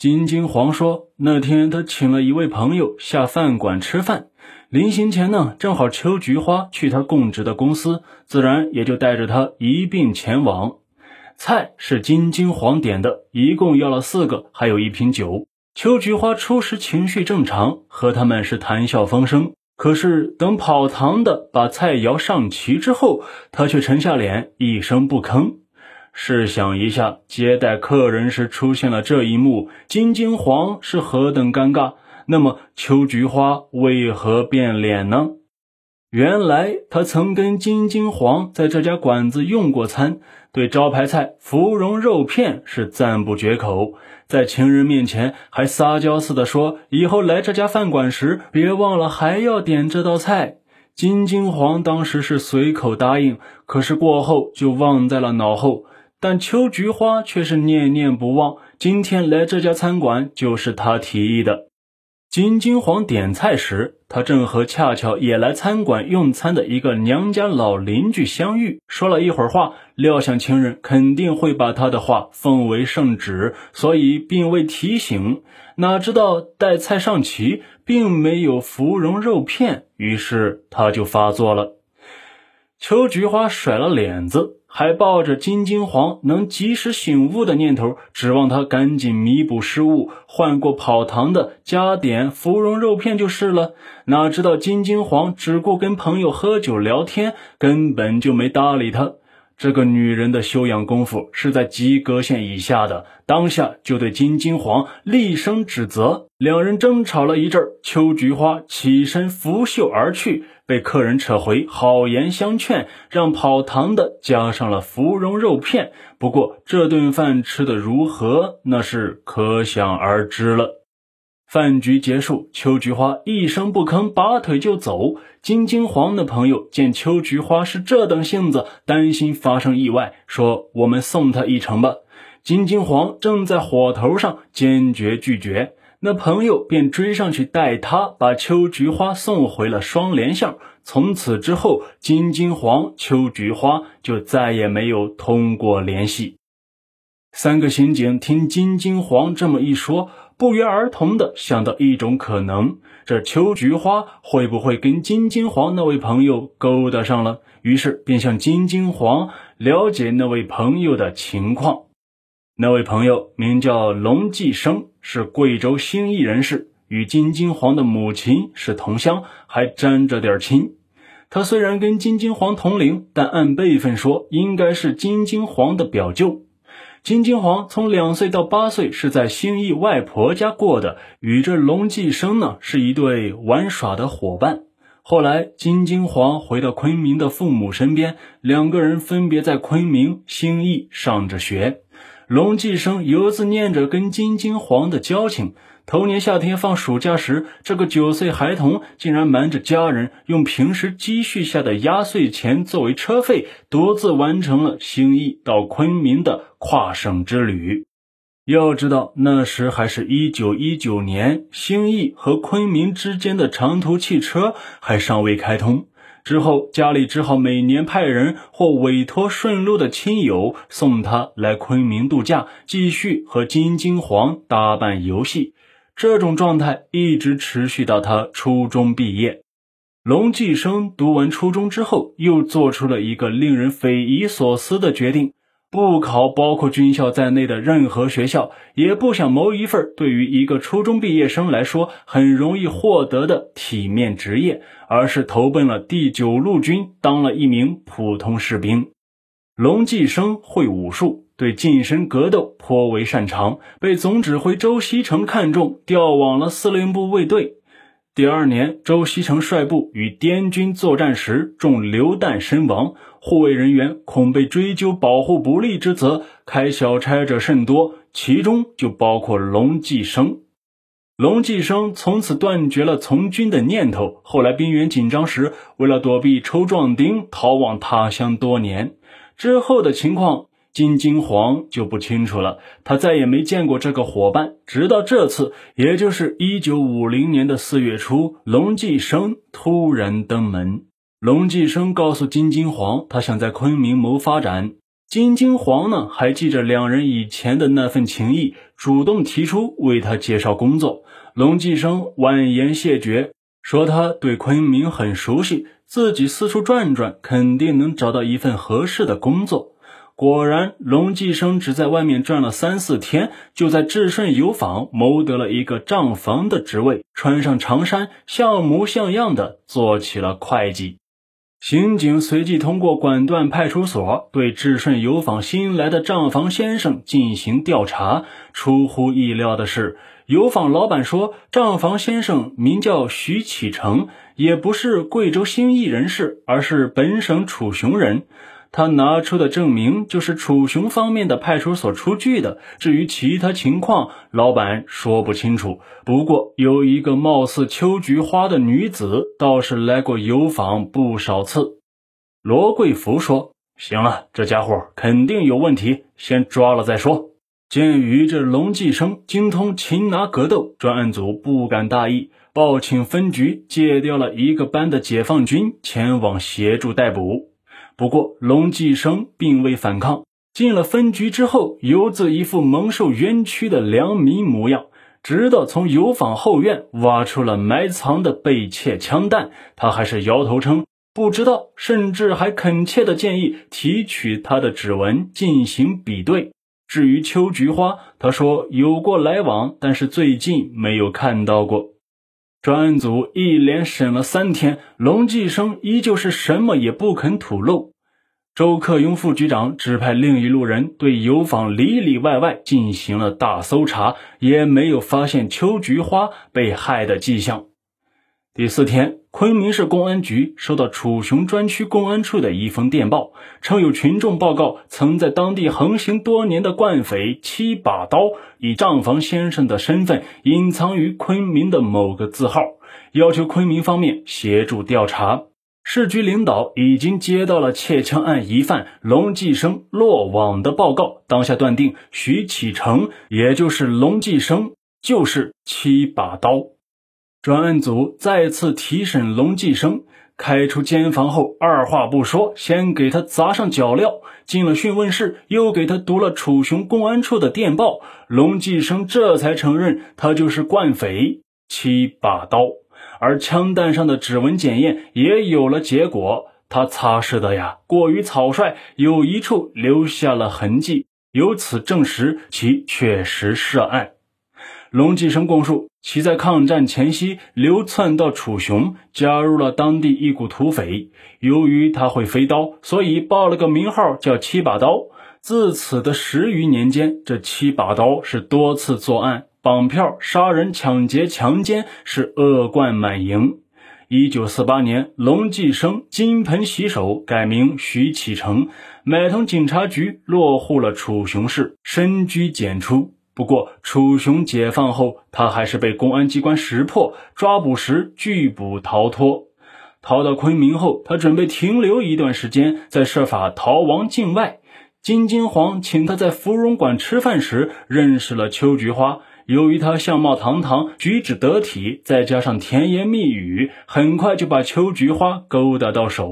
金金黄说，那天他请了一位朋友下饭馆吃饭，临行前呢，正好秋菊花去他供职的公司，自然也就带着他一并前往。菜是金金黄点的，一共要了四个，还有一瓶酒。秋菊花初时情绪正常，和他们是谈笑风生。可是等跑堂的把菜肴上齐之后，他却沉下脸，一声不吭。试想一下，接待客人时出现了这一幕，金金黄是何等尴尬？那么秋菊花为何变脸呢？原来他曾跟金金黄在这家馆子用过餐，对招牌菜芙蓉肉片是赞不绝口，在情人面前还撒娇似的说：“以后来这家饭馆时，别忘了还要点这道菜。”金金黄当时是随口答应，可是过后就忘在了脑后。但秋菊花却是念念不忘，今天来这家餐馆就是他提议的。金金黄点菜时，他正和恰巧也来餐馆用餐的一个娘家老邻居相遇，说了一会儿话，料想情人肯定会把他的话奉为圣旨，所以并未提醒。哪知道待菜上齐，并没有芙蓉肉片，于是他就发作了。秋菊花甩了脸子。还抱着金金黄能及时醒悟的念头，指望他赶紧弥补失误，换过跑堂的加点芙蓉肉片就是了。哪知道金金黄只顾跟朋友喝酒聊天，根本就没搭理他。这个女人的修养功夫是在及格线以下的，当下就对金金黄厉声指责。两人争吵了一阵，秋菊花起身拂袖而去，被客人扯回，好言相劝，让跑堂的加上了芙蓉肉片。不过这顿饭吃的如何，那是可想而知了。饭局结束，秋菊花一声不吭，拔腿就走。金金黄的朋友见秋菊花是这等性子，担心发生意外，说：“我们送他一程吧。”金金黄正在火头上，坚决拒绝。那朋友便追上去带他把秋菊花送回了双连巷。从此之后，金金黄、秋菊花就再也没有通过联系。三个刑警听金金黄这么一说。不约而同的想到一种可能，这秋菊花会不会跟金金黄那位朋友勾搭上了？于是便向金金黄了解那位朋友的情况。那位朋友名叫龙继生，是贵州兴义人士，与金金黄的母亲是同乡，还沾着点亲。他虽然跟金金黄同龄，但按辈分说，应该是金金黄的表舅。金金黄从两岁到八岁是在兴义外婆家过的，与这龙继生呢是一对玩耍的伙伴。后来金金黄回到昆明的父母身边，两个人分别在昆明、兴义上着学。龙继生犹自念着跟金金黄的交情。头年夏天放暑假时，这个九岁孩童竟然瞒着家人，用平时积蓄下的压岁钱作为车费，独自完成了兴义到昆明的跨省之旅。要知道，那时还是一九一九年，兴义和昆明之间的长途汽车还尚未开通。之后，家里只好每年派人或委托顺路的亲友送他来昆明度假，继续和金金黄搭伴游戏。这种状态一直持续到他初中毕业。龙继生读完初中之后，又做出了一个令人匪夷所思的决定：不考包括军校在内的任何学校，也不想谋一份对于一个初中毕业生来说很容易获得的体面职业，而是投奔了第九路军，当了一名普通士兵。龙继生会武术。对近身格斗颇为擅长，被总指挥周锡成看中，调往了司令部卫队。第二年，周锡成率部与滇军作战时中流弹身亡，护卫人员恐被追究保护不力之责，开小差者甚多，其中就包括龙继生。龙继生从此断绝了从军的念头。后来兵源紧张时，为了躲避抽壮丁，逃往他乡多年。之后的情况。金金黄就不清楚了，他再也没见过这个伙伴，直到这次，也就是一九五零年的四月初，龙继生突然登门。龙继生告诉金金黄，他想在昆明谋发展。金金黄呢，还记着两人以前的那份情谊，主动提出为他介绍工作。龙继生婉言谢绝，说他对昆明很熟悉，自己四处转转，肯定能找到一份合适的工作。果然，龙继生只在外面转了三四天，就在智顺油坊谋得了一个账房的职位，穿上长衫，像模像样的做起了会计。刑警随即通过管段派出所对智顺油坊新来的账房先生进行调查。出乎意料的是，油坊老板说，账房先生名叫徐启成，也不是贵州兴义人士，而是本省楚雄人。他拿出的证明就是楚雄方面的派出所出具的，至于其他情况，老板说不清楚。不过有一个貌似秋菊花的女子倒是来过油坊不少次。罗贵福说：“行了，这家伙肯定有问题，先抓了再说。”鉴于这龙继生精通擒拿格斗，专案组不敢大意，报请分局借调了一个班的解放军前往协助逮捕。不过，龙继生并未反抗。进了分局之后，游子一副蒙受冤屈的良民模样。直到从油坊后院挖出了埋藏的被窃枪弹，他还是摇头称不知道，甚至还恳切的建议提取他的指纹进行比对。至于秋菊花，他说有过来往，但是最近没有看到过。专案组一连审了三天，龙继生依旧是什么也不肯吐露。周克庸副局长指派另一路人对油坊里里外外进行了大搜查，也没有发现秋菊花被害的迹象。第四天，昆明市公安局收到楚雄专区公安处的一封电报，称有群众报告，曾在当地横行多年的惯匪七把刀以账房先生的身份隐藏于昆明的某个字号，要求昆明方面协助调查。市局领导已经接到了窃枪案疑犯龙继生落网的报告，当下断定徐启成，也就是龙继生，就是七把刀。专案组再次提审龙继生，开出监房后，二话不说，先给他砸上脚镣。进了讯问室，又给他读了楚雄公安处的电报。龙继生这才承认，他就是惯匪七把刀。而枪弹上的指纹检验也有了结果，他擦拭的呀过于草率，有一处留下了痕迹，由此证实其确实涉案。龙继生供述，其在抗战前夕流窜到楚雄，加入了当地一股土匪。由于他会飞刀，所以报了个名号叫七把刀。自此的十余年间，这七把刀是多次作案、绑票、杀人、抢劫、强奸，是恶贯满盈。一九四八年，龙继生金盆洗手，改名徐启成，买通警察局落户了楚雄市，深居简出。不过，楚雄解放后，他还是被公安机关识破，抓捕时拒捕逃脱。逃到昆明后，他准备停留一段时间，再设法逃亡境外。金金黄请他在芙蓉馆吃饭时，认识了秋菊花。由于他相貌堂堂，举止得体，再加上甜言蜜语，很快就把秋菊花勾搭到手。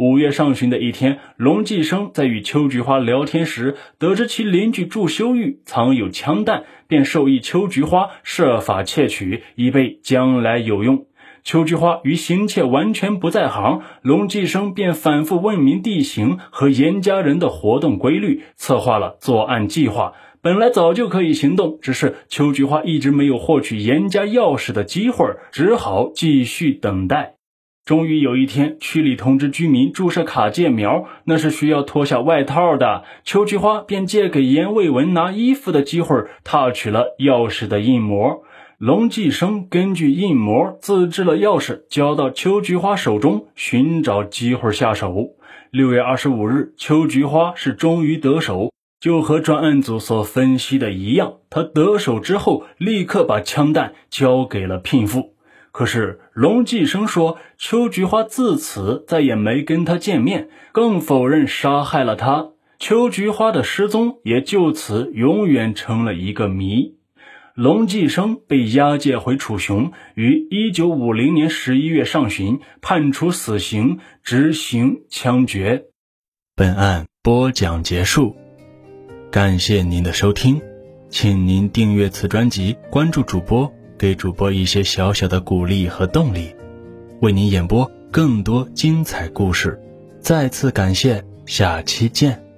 五月上旬的一天，龙继生在与秋菊花聊天时，得知其邻居祝修玉藏有枪弹，便授意秋菊花设法窃取，以备将来有用。秋菊花与行窃完全不在行，龙继生便反复问明地形和严家人的活动规律，策划了作案计划。本来早就可以行动，只是秋菊花一直没有获取严家钥匙的机会，只好继续等待。终于有一天，区里通知居民注射卡介苗，那是需要脱下外套的。秋菊花便借给严卫文拿衣服的机会，踏取了钥匙的印模。龙继生根据印模自制了钥匙，交到秋菊花手中，寻找机会下手。六月二十五日，秋菊花是终于得手，就和专案组所分析的一样，他得手之后，立刻把枪弹交给了聘妇。可是龙继生说，秋菊花自此再也没跟他见面，更否认杀害了他。秋菊花的失踪也就此永远成了一个谜。龙继生被押解回楚雄，于一九五零年十一月上旬判处死刑，执行枪决。本案播讲结束，感谢您的收听，请您订阅此专辑，关注主播，给主播一些小小的鼓励和动力，为您演播更多精彩故事。再次感谢，下期见。